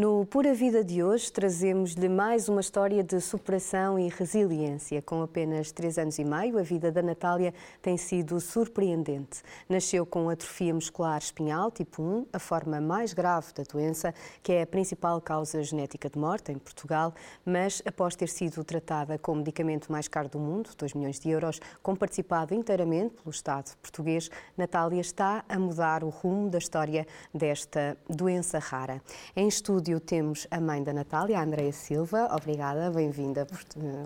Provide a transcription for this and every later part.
No Pura Vida de hoje, trazemos-lhe mais uma história de superação e resiliência. Com apenas três anos e meio, a vida da Natália tem sido surpreendente. Nasceu com atrofia muscular espinhal tipo 1, a forma mais grave da doença, que é a principal causa genética de morte em Portugal, mas após ter sido tratada com o medicamento mais caro do mundo, 2 milhões de euros, com participado inteiramente pelo Estado português, Natália está a mudar o rumo da história desta doença rara. Em estudo estúdio temos a mãe da Natália, a Andreia Silva. Obrigada, bem-vinda.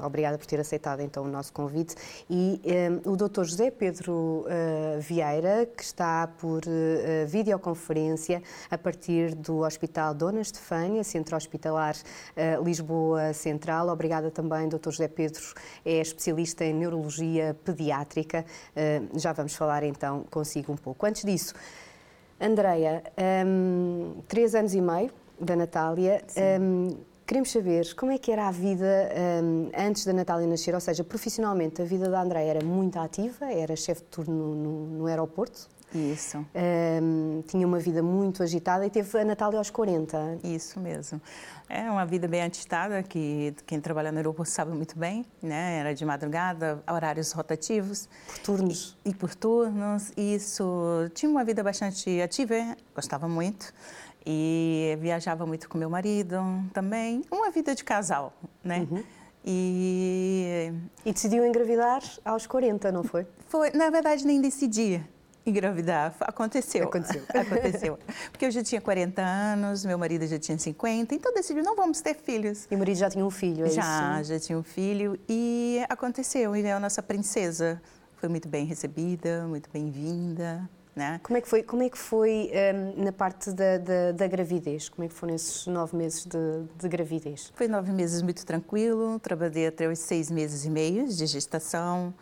Obrigada por ter aceitado então o nosso convite. E um, eh, o Dr. José Pedro uh, Vieira, que está por uh, videoconferência a partir do Hospital Dona Estefânia, Centro Hospitalar uh, Lisboa Central. Obrigada também, Dr. José Pedro, é especialista em neurologia pediátrica. já vamos falar então consigo um pouco. Antes disso, Andreia, um, três anos e meio da Natália. Um, queremos saber como é que era a vida um, antes da Natália nascer, ou seja, profissionalmente a vida da Andréia era muito ativa, era chefe de turno no, no aeroporto. Isso. Um, tinha uma vida muito agitada e teve a Natália aos 40. Isso mesmo. É uma vida bem agitada, que quem trabalha no aeroporto sabe muito bem, né? Era de madrugada, horários rotativos. Por turnos. E, e por turnos, isso. Tinha uma vida bastante ativa, gostava muito e viajava muito com meu marido também. Uma vida de casal, né? Uhum. E... e decidiu engravidar aos 40, não foi? Foi, na verdade, nem decidi engravidar. Aconteceu. Aconteceu. Aconteceu. Porque eu já tinha 40 anos, meu marido já tinha 50, então decidiu, não vamos ter filhos. E o marido já tinha um filho, é já, isso? Já, tinha um filho. E aconteceu, e veio a nossa princesa. Foi muito bem recebida, muito bem-vinda. Né? Como é que foi, como é que foi um, na parte da, da, da, gravidez? Como é que foram esses nove meses de, de, gravidez? Foi nove meses muito tranquilo, trabalhei até os seis meses e meio de gestação,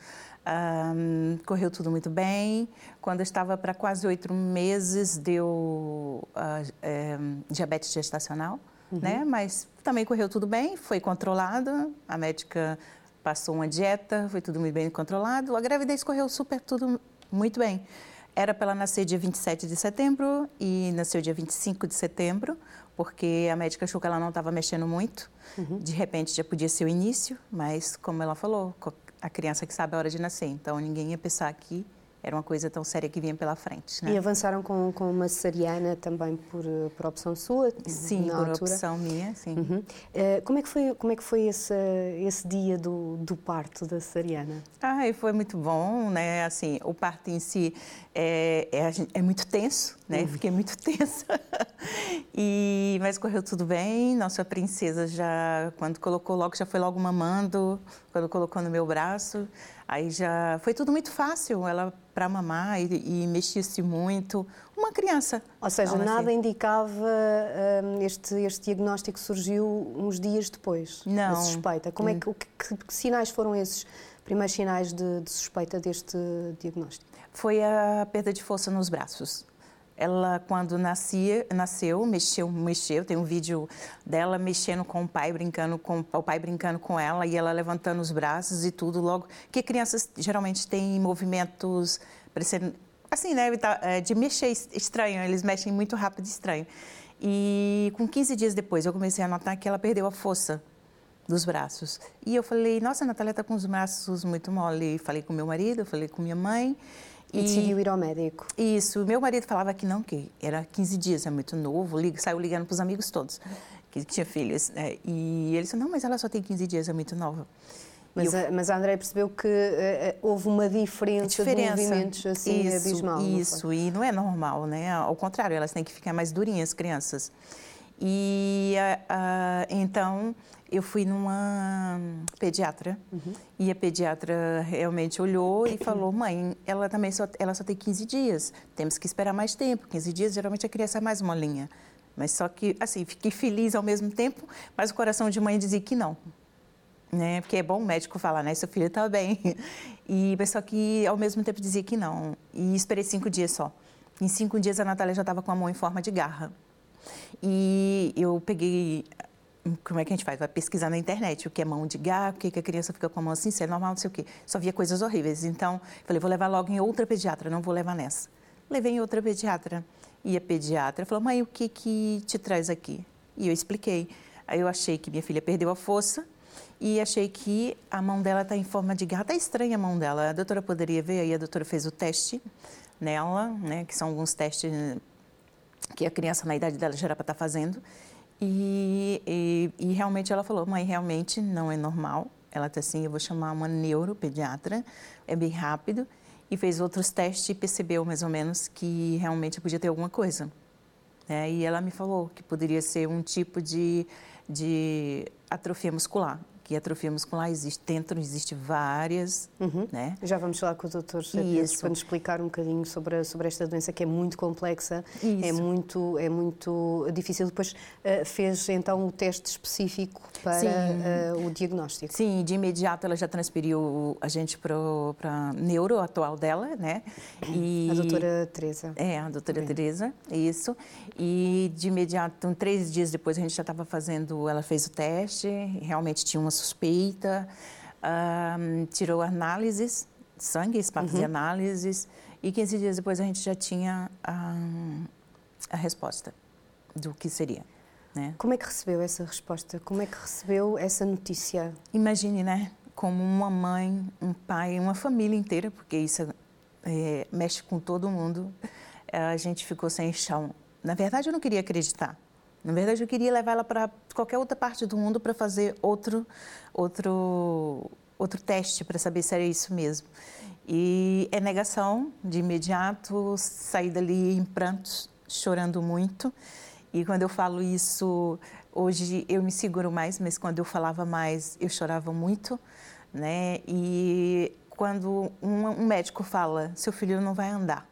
um, correu tudo muito bem. Quando eu estava para quase oito meses, deu uh, diabetes gestacional, uhum. né? mas também correu tudo bem, foi controlado, a médica passou uma dieta, foi tudo muito bem controlado, a gravidez correu super tudo muito bem. Era para ela nascer dia 27 de setembro e nasceu dia 25 de setembro, porque a médica achou que ela não estava mexendo muito. Uhum. De repente já podia ser o início, mas como ela falou, a criança que sabe a hora de nascer, então ninguém ia pensar que era uma coisa tão séria que vinha pela frente. Né? E avançaram com, com uma cesariana também por, por opção sua? Sim, por altura. opção minha, sim. Uhum. Uh, como é que foi, como é que foi esse, esse dia do, do parto da cesariana? Ah, foi muito bom, né? Assim, o parto em si é, é, é muito tenso, né? Uhum. Fiquei muito tensa. e, mas correu tudo bem. Nossa princesa já, quando colocou logo, já foi logo mamando, quando colocou no meu braço. Aí já foi tudo muito fácil, ela para mamar e, e mexia-se muito. Uma criança. Ou seja, nada assim. indicava um, este, este diagnóstico surgiu uns dias depois Não. suspeita. Como é que, que, que sinais foram esses primeiros sinais de, de suspeita deste diagnóstico? Foi a perda de força nos braços. Ela, quando nascia, nasceu, mexeu, mexeu. Tem um vídeo dela mexendo com o pai, brincando com o pai brincando com ela e ela levantando os braços e tudo. Logo, que crianças geralmente têm movimentos parecendo assim, né, é, de mexer estranho. Eles mexem muito rápido, estranho. E com 15 dias depois, eu comecei a notar que ela perdeu a força dos braços. E eu falei, nossa, a Natália está com os braços muito mole. Falei com meu marido, falei com minha mãe. E, e decidiu ir ao médico. Isso. Meu marido falava que não, que era 15 dias, é muito novo. Liga, saiu ligando para os amigos todos que, tinha filhos. Né? E ele disse, não, mas ela só tem 15 dias, é muito nova. Mas, eu... a, mas a André percebeu que uh, houve uma diferença, diferença, de movimentos assim isso, abismal. Isso, não e não é normal, né? Ao contrário, elas têm que ficar mais durinhas, crianças. E uh, então eu fui numa pediatra uhum. e a pediatra realmente olhou e falou: mãe, ela também só, ela só tem 15 dias, temos que esperar mais tempo. 15 dias geralmente a criança é mais molinha. Mas só que, assim, fiquei feliz ao mesmo tempo, mas o coração de mãe dizia que não. Né? Porque é bom o médico falar, né? Seu filho está bem. E, mas só que ao mesmo tempo dizia que não. E esperei cinco dias só. Em cinco dias a Natália já estava com a mão em forma de garra. E eu peguei como é que a gente faz? Vai pesquisar na internet o que é mão de gato, o que, que a criança fica com a mão assim, se é normal, não sei o quê. Só via coisas horríveis. Então, falei, vou levar logo em outra pediatra, não vou levar nessa. Levei em outra pediatra. E a pediatra falou, mãe, o que que te traz aqui? E eu expliquei. Aí eu achei que minha filha perdeu a força e achei que a mão dela está em forma de garra. Está estranha a mão dela. A doutora poderia ver, aí a doutora fez o teste nela, né, que são alguns testes que a criança na idade dela já era para estar tá fazendo. E, e, e, realmente ela falou, mãe, realmente não é normal. Ela está assim, eu vou chamar uma neuropediatra, é bem rápido. E fez outros testes e percebeu mais ou menos que realmente podia ter alguma coisa. É, e ela me falou que poderia ser um tipo de, de atrofia muscular que atrofia muscular existe dentro, existe várias, uhum. né? Já vamos falar com o doutor Isso. para nos explicar um bocadinho sobre, sobre esta doença que é muito complexa, é Isso. é muito, é muito difícil. Depois uh, fez então o teste específico para uh, o diagnóstico. Sim, de imediato ela já transferiu a gente para a neuro atual dela, né? E, a doutora Teresa. É, a doutora Bem. Teresa, isso. E de imediato, três dias depois a gente já estava fazendo, ela fez o teste, realmente tinha uma suspeita, um, tirou análises, sangue, para fazer uhum. análises, e 15 dias depois a gente já tinha um, a resposta do que seria. Né? Como é que recebeu essa resposta? Como é que recebeu essa notícia? Imagine, né? Como uma mãe, um pai, uma família inteira, porque isso é, mexe com todo mundo. A gente ficou sem chão. Na verdade, eu não queria acreditar. Na verdade, eu queria levar ela para qualquer outra parte do mundo para fazer outro, outro, outro teste para saber se era isso mesmo. E é negação de imediato, saí dali em prantos, chorando muito. E quando eu falo isso, hoje eu me seguro mais, mas quando eu falava mais, eu chorava muito, né? E quando um, um médico fala, seu filho não vai andar,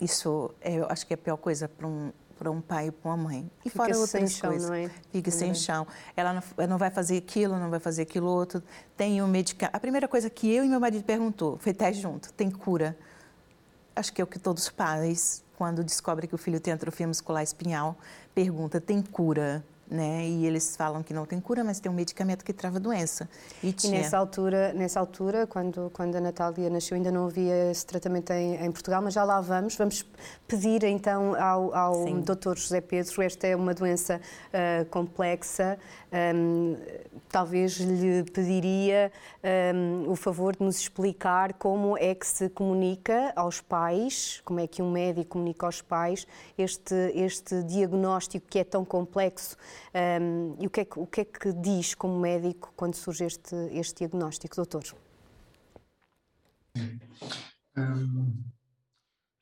isso é, eu acho que é a pior coisa para um, para um pai e para uma mãe. E Fica fora outras chão, coisas. Não é? Fica sem chão. Ela não, não, vai fazer aquilo, não vai fazer aquilo outro. Tem um medicamento. A primeira coisa que eu e meu marido perguntou, foi teste junto, tem cura? Acho que é o que todos os pais, quando descobrem que o filho tem atrofia muscular espinhal, pergunta, tem cura? Né? E eles falam que não tem cura, mas tem um medicamento que trava a doença. E, tinha... e nessa altura, nessa altura quando, quando a Natália nasceu, ainda não havia esse tratamento em, em Portugal, mas já lá vamos. Vamos pedir então ao, ao Dr. José Pedro, esta é uma doença uh, complexa, um, talvez lhe pediria um, o favor de nos explicar como é que se comunica aos pais, como é que um médico comunica aos pais este, este diagnóstico que é tão complexo um, e o que, é que, o que é que diz como médico quando surge este, este diagnóstico, doutor?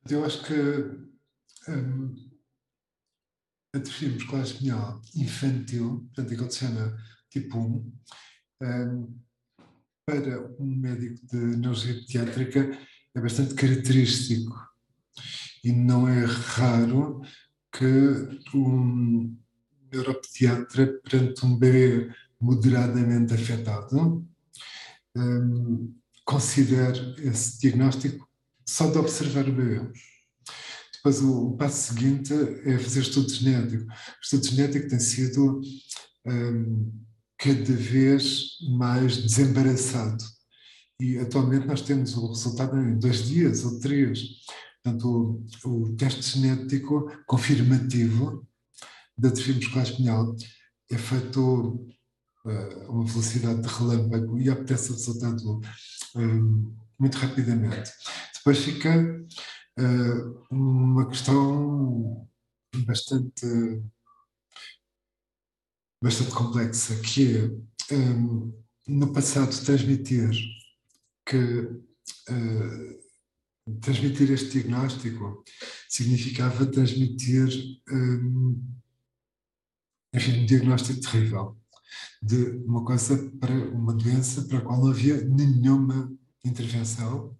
Eu acho que um, a atrofia muscular espinhal infantil, portanto, aquilo que se chama tipo 1, um, para um médico de neurologia pediátrica é bastante característico e não é raro que um neuropediatra perante um bebê moderadamente afetado um, considere esse diagnóstico só de observar o bebê. Depois, o, o passo seguinte é fazer estudo genético. O estudo genético tem sido um, cada vez mais desembaraçado. E atualmente nós temos o resultado em dois dias ou três. Portanto, o, o teste genético confirmativo da muscular espinhal é feito uh, a uma velocidade de relâmpago e o resultado um, muito rapidamente. Depois fica uh, uma questão bastante bastante complexa, que é, um, no passado, transmitir que uh, transmitir este diagnóstico significava transmitir um, um diagnóstico terrível de uma coisa para uma doença para a qual não havia nenhuma intervenção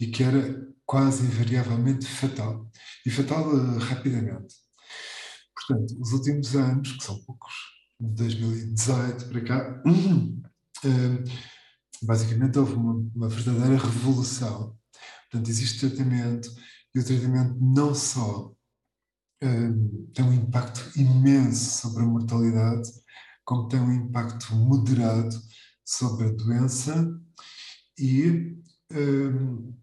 e que era quase invariavelmente fatal e fatal uh, rapidamente. Portanto, os últimos anos, que são poucos, de 2018 para cá, uh, basicamente houve uma, uma verdadeira revolução. Portanto, existe tratamento e o tratamento não só tem um impacto imenso sobre a mortalidade, como tem um impacto moderado sobre a doença e um,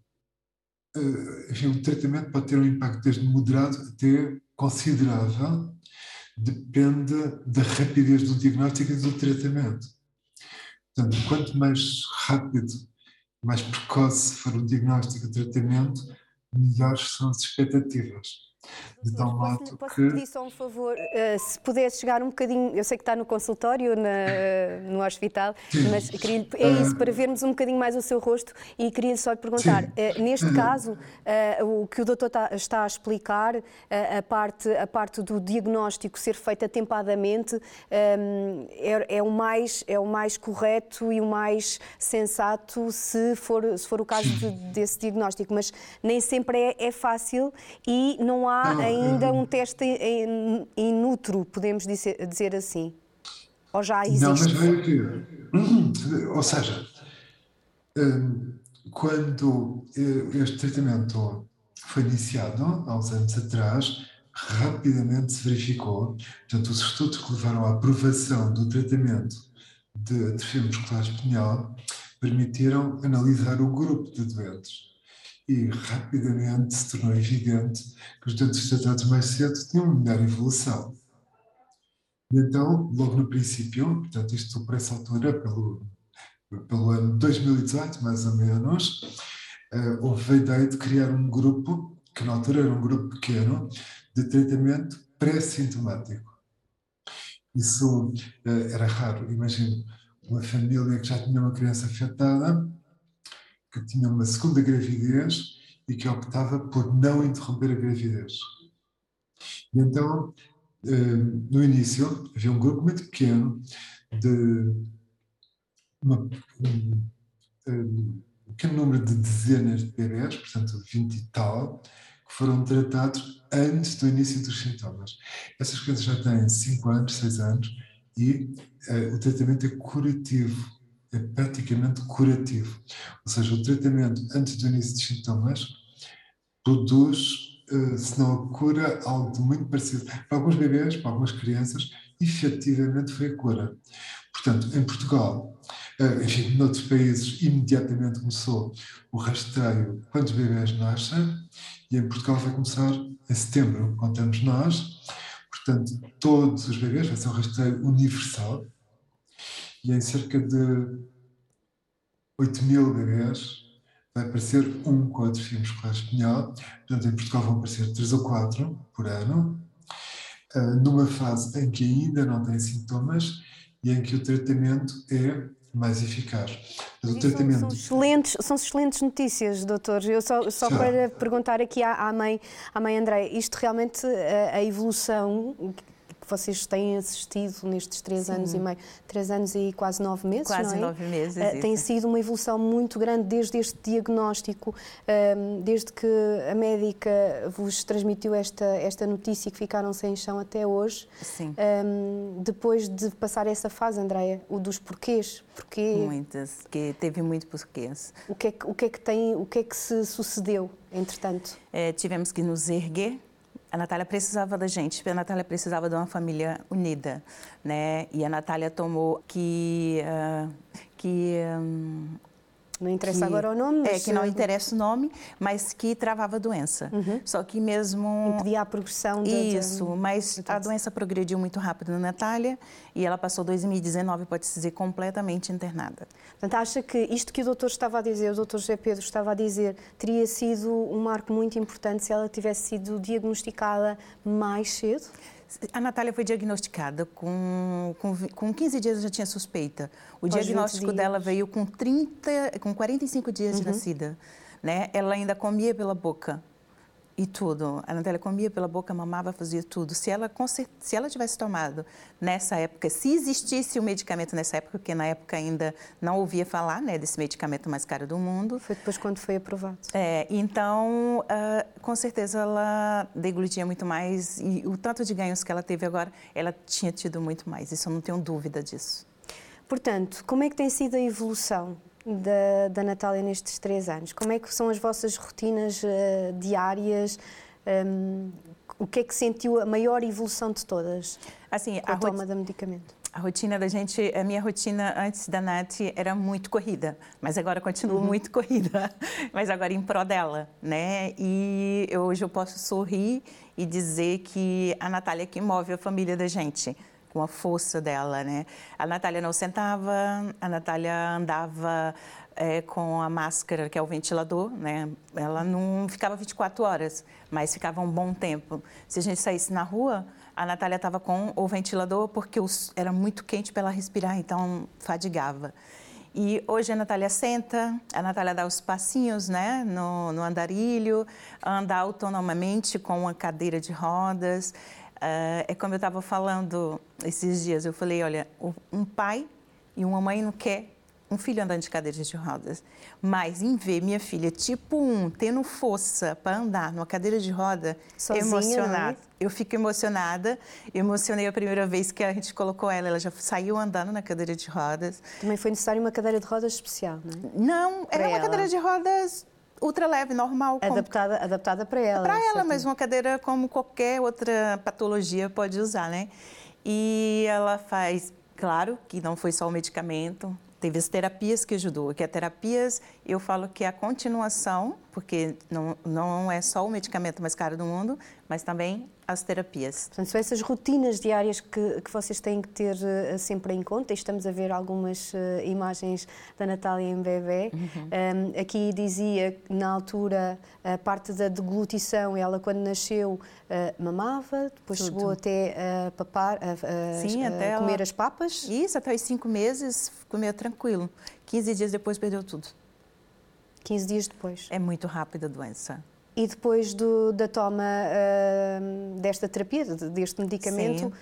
enfim, o tratamento pode ter um impacto desde moderado até considerável, depende da rapidez do diagnóstico e do tratamento. Portanto, quanto mais rápido, mais precoce for o diagnóstico e o tratamento, melhores são as expectativas. Modo posso, posso que... pedir só um favor, uh, se pudesse chegar um bocadinho, eu sei que está no consultório, na, uh, no hospital, mas queria, é isso, para vermos um bocadinho mais o seu rosto e queria só lhe perguntar, uh, neste caso, o que o doutor está, está a explicar, a, parte, a parte do diagnóstico ser feito atempadamente, um, é, é, o mais, é o mais correto e o mais sensato se for, se for o caso de, desse diagnóstico, mas nem sempre é, é fácil e não há há ainda um teste in, in utero, podemos dizer, dizer assim? Ou já existe? Não, mas veio aqui. Ou seja, hum, quando eh, este tratamento foi iniciado, há uns anos atrás, rapidamente se verificou, portanto, os estudos que levaram à aprovação do tratamento de atrofia muscular espinhal permitiram analisar o grupo de doentes e rapidamente se tornou evidente que os doentes tratados mais cedo tinham uma melhor evolução. E então, logo no princípio, portanto, isto por essa altura, pelo, pelo ano 2018, mais ou menos, uh, houve a ideia de criar um grupo, que na altura era um grupo pequeno, de tratamento pré-sintomático. Isso uh, era raro. Imagino uma família que já tinha uma criança afetada, que tinha uma segunda gravidez e que optava por não interromper a gravidez. E então, eh, no início, havia um grupo muito pequeno de uma, um, um pequeno número de dezenas de bebés, portanto 20 e tal, que foram tratados antes do início dos sintomas. Essas crianças já têm 5 anos, 6 anos e uh, o tratamento é curativo é praticamente curativo. Ou seja, o tratamento antes do início dos sintomas produz, eh, se não a cura, algo de muito parecido. Para alguns bebês, para algumas crianças, efetivamente foi a cura. Portanto, em Portugal, eh, enfim, noutros países, imediatamente começou o rastreio quando os bebês nascem, e em Portugal vai começar em setembro, contamos nós. Portanto, todos os bebês, vai ser um rastreio universal, e em cerca de 8 mil bebês vai aparecer um com atrofia muscular espinhal. Portanto, em Portugal vão aparecer 3 ou 4 por ano, ah, numa fase em que ainda não tem sintomas e em que o tratamento é mais eficaz. Mas o tratamento... são, são, excelentes, são excelentes notícias, doutor. Eu só, só para perguntar aqui à, à, mãe, à mãe André, isto realmente, a, a evolução vocês têm assistido nestes três Sim. anos e meio, três anos e quase nove meses, quase não é? nove meses. Uh, tem sido uma evolução muito grande desde este diagnóstico, uh, desde que a médica vos transmitiu esta, esta notícia que ficaram sem chão até hoje. Sim. Um, depois de passar essa fase, Andreia, o dos porquês. Porquê? Muitas, que teve muito porquês. O que é que, o que, é que tem, o que é que se sucedeu, entretanto? É, tivemos que nos erguer a Natália precisava da gente, a Natália precisava de uma família unida, né? E a Natália tomou que uh, que um, não interessa que, agora o nome. É, que não interessa o nome, mas que travava a doença. Uhum. Só que mesmo... Impedia a progressão. De, Isso, de... mas a doença progrediu muito rápido na Natália e ela passou 2019, pode-se dizer, completamente internada. Portanto, acha que isto que o doutor estava a dizer, o doutor José Pedro estava a dizer, teria sido um marco muito importante se ela tivesse sido diagnosticada mais cedo? A Natália foi diagnosticada com, com, com 15 dias já tinha suspeita. O diagnóstico dela veio com 30, com 45 dias uhum. de nascida. Né? Ela ainda comia pela boca e tudo. A Natália comia pela boca, mamava, fazia tudo. Se ela, se ela tivesse tomado nessa época, se existisse o medicamento nessa época, porque na época ainda não ouvia falar né, desse medicamento mais caro do mundo. Foi depois quando foi aprovado. É, então, uh, com certeza ela deglutia muito mais e o tanto de ganhos que ela teve agora, ela tinha tido muito mais. Isso eu não tenho dúvida disso. Portanto, como é que tem sido a evolução da, da Natália nestes três anos? Como é que são as vossas rotinas uh, diárias? Um, o que é que sentiu a maior evolução de todas? Assim, a, a toma do medicamento? a rotina da gente, a minha rotina antes da Nath era muito corrida, mas agora continua uhum. muito corrida, mas agora em pró dela, né? E hoje eu posso sorrir e dizer que a Natália é que move a família da gente com a força dela, né? A Natália não sentava, a Natália andava é, com a máscara, que é o ventilador, né? Ela não ficava 24 horas, mas ficava um bom tempo. Se a gente saísse na rua, a Natália estava com o ventilador porque os, era muito quente para ela respirar, então fadigava. E hoje a Natália senta, a Natália dá os passinhos né, no, no andarilho, anda autonomamente com uma cadeira de rodas. Uh, é como eu estava falando esses dias, eu falei, olha, um pai e uma mãe não quer um filho andando de cadeira de rodas. Mas em ver minha filha tipo um tendo força para andar numa cadeira de roda, Sozinha, emocionada. É? Eu fico emocionada. Eu emocionei a primeira vez que a gente colocou ela. Ela já saiu andando na cadeira de rodas. Também foi necessário uma cadeira de rodas especial, não é? Não, era uma cadeira de rodas ultra leve, normal. Adaptada, como... adaptada para ela. Para ela, mas uma cadeira como qualquer outra patologia pode usar, né? E ela faz, claro que não foi só o medicamento, Teve as terapias que ajudou, que a terapias eu falo que é a continuação, porque não, não é só o medicamento mais caro do mundo, mas também as terapias. Portanto, são essas rotinas diárias que, que vocês têm que ter uh, sempre em conta. Estamos a ver algumas uh, imagens da Natália em bebê. Uhum. Um, aqui dizia na altura a parte da deglutição, ela quando nasceu uh, mamava, depois Tudo. chegou até a papar, a, Sim, até comer ela... as papas. Isso, até os cinco meses comia tranquilo. 15 dias depois perdeu tudo. 15 dias depois. É muito rápida a doença. E depois do, da toma uh, desta terapia, deste medicamento,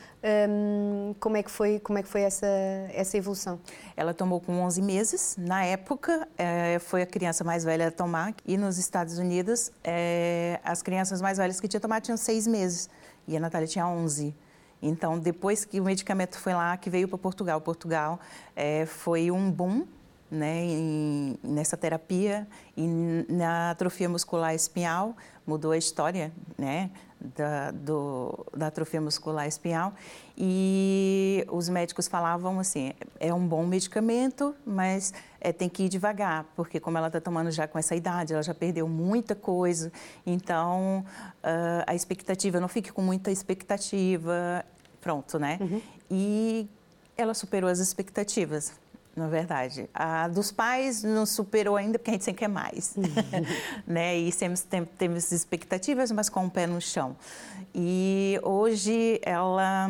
um, como é que foi, como é que foi essa, essa evolução? Ela tomou com 11 meses. Na época, é, foi a criança mais velha a tomar. E nos Estados Unidos, é, as crianças mais velhas que tinham tomado tinham 6 meses. E a Natália tinha 11. Então, depois que o medicamento foi lá, que veio para Portugal, Portugal é, foi um boom né, em, nessa terapia e na atrofia muscular espinhal. Mudou a história, né, da, do, da atrofia muscular espinhal. E os médicos falavam assim, é um bom medicamento, mas é, tem que ir devagar, porque como ela está tomando já com essa idade, ela já perdeu muita coisa, então uh, a expectativa, não fique com muita expectativa, pronto, né? Uhum. E ela superou as expectativas na verdade. A dos pais não superou ainda, porque a gente sempre quer mais. Uhum. né? E sempre temos expectativas, mas com o pé no chão. E hoje ela,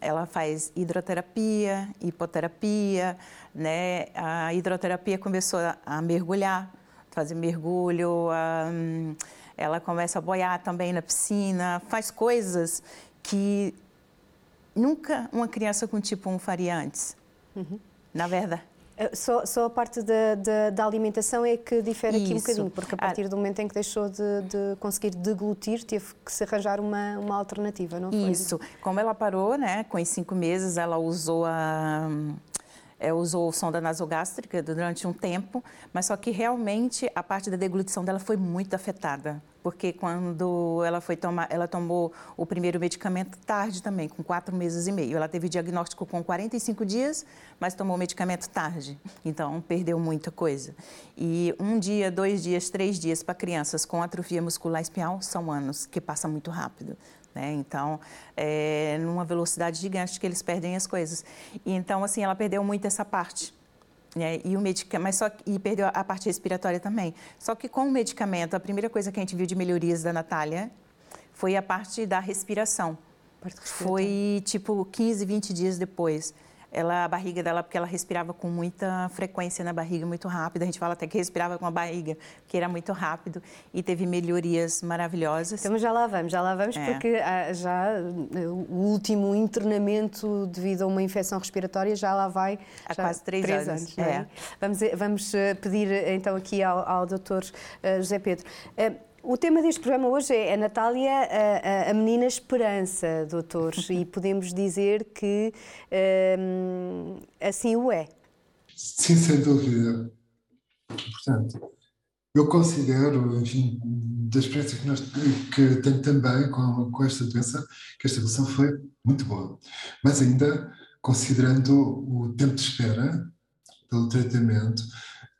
ela faz hidroterapia, hipoterapia, né? A hidroterapia começou a mergulhar, fazer mergulho, a, ela começa a boiar também na piscina, faz coisas que nunca uma criança com tipo 1 faria antes. Uhum na verdade. Eh, só, só, a parte da, da, da, alimentação é que difere Isso. aqui um bocadinho, porque a ah. partir do momento em que deixou de, de, conseguir deglutir, teve que se arranjar uma, uma alternativa, não foi? Isso. Como ela parou, né, com os cinco meses, ela usou a é, usou sonda nasogástrica durante um tempo, mas só que realmente a parte da deglutição dela foi muito afetada, porque quando ela foi tomar, ela tomou o primeiro medicamento tarde também, com quatro meses e meio. Ela teve diagnóstico com 45 dias, mas tomou o medicamento tarde, então perdeu muita coisa. E um dia, dois dias, três dias para crianças com atrofia muscular espinhal são anos, que passa muito rápido. Né? Então, é, numa velocidade gigante que eles perdem as coisas. E, então, assim, ela perdeu muito essa parte. Né? E o mas só e perdeu a parte respiratória também. Só que com o medicamento, a primeira coisa que a gente viu de melhorias da Natália foi a parte da respiração. Foi tipo 15, 20 dias depois ela, a barriga dela, porque ela respirava com muita frequência na barriga, muito rápido. A gente fala até que respirava com a barriga, que era muito rápido e teve melhorias maravilhosas. Então já lá vamos, já lá vamos, é. porque ah, já o último internamento devido a uma infecção respiratória já lá vai há quase três, três anos. anos é? É. Vamos, vamos ah, pedir então aqui ao, ao doutor José Pedro. O tema deste programa hoje é a Natália, a, a menina esperança, doutores, e podemos dizer que um, assim o é. Sim, sem dúvida. Portanto, eu considero, enfim, da experiência que, nós, que tenho também com, com esta doença, que esta evolução foi muito boa. Mas ainda considerando o tempo de espera pelo tratamento,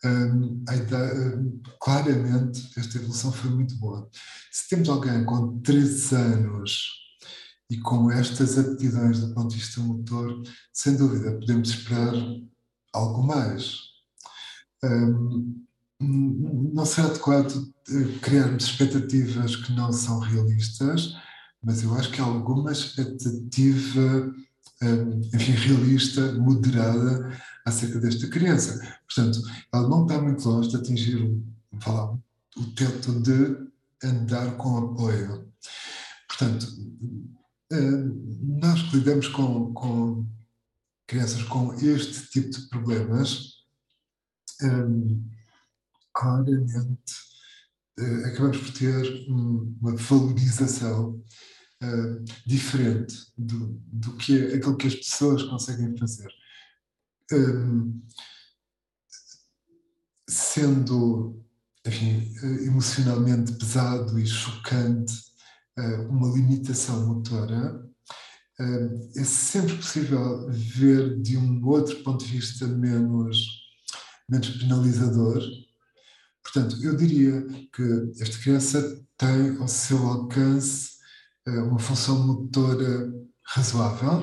um, um, claramente esta evolução foi muito boa. Se temos alguém com 13 anos e com estas aptidões do ponto de vista motor, sem dúvida podemos esperar algo mais. Um, não será adequado eh, criarmos expectativas que não são realistas, mas eu acho que alguma expectativa, enfim, realista, moderada acerca desta criança. Portanto, ela não está muito longe de atingir falar, o teto de andar com apoio. Portanto, nós que lidamos com, com crianças com este tipo de problemas, claramente eh, acabamos por ter uma valorização diferente do, do que é aquilo que as pessoas conseguem fazer um, sendo enfim, emocionalmente pesado e chocante uh, uma limitação motora, uh, é sempre possível ver de um outro ponto de vista menos, menos penalizador. Portanto, eu diria que esta criança tem ao seu alcance uh, uma função motora razoável.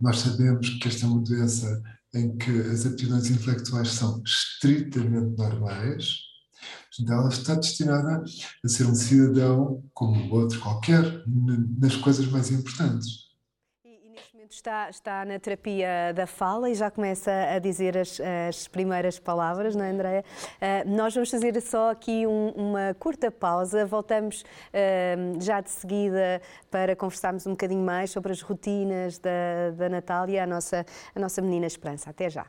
Nós sabemos que esta é uma doença em que as aptidões intelectuais são estritamente normais, então ela está destinada a ser um cidadão como outro qualquer, nas coisas mais importantes está, está na terapia da fala e já começa a dizer as, as primeiras palavras, não é, Andréia? Uh, nós vamos fazer só aqui um, uma curta pausa, voltamos uh, já de seguida para conversarmos um bocadinho mais sobre as rotinas da, da Natália, a nossa, a nossa menina Esperança. Até já.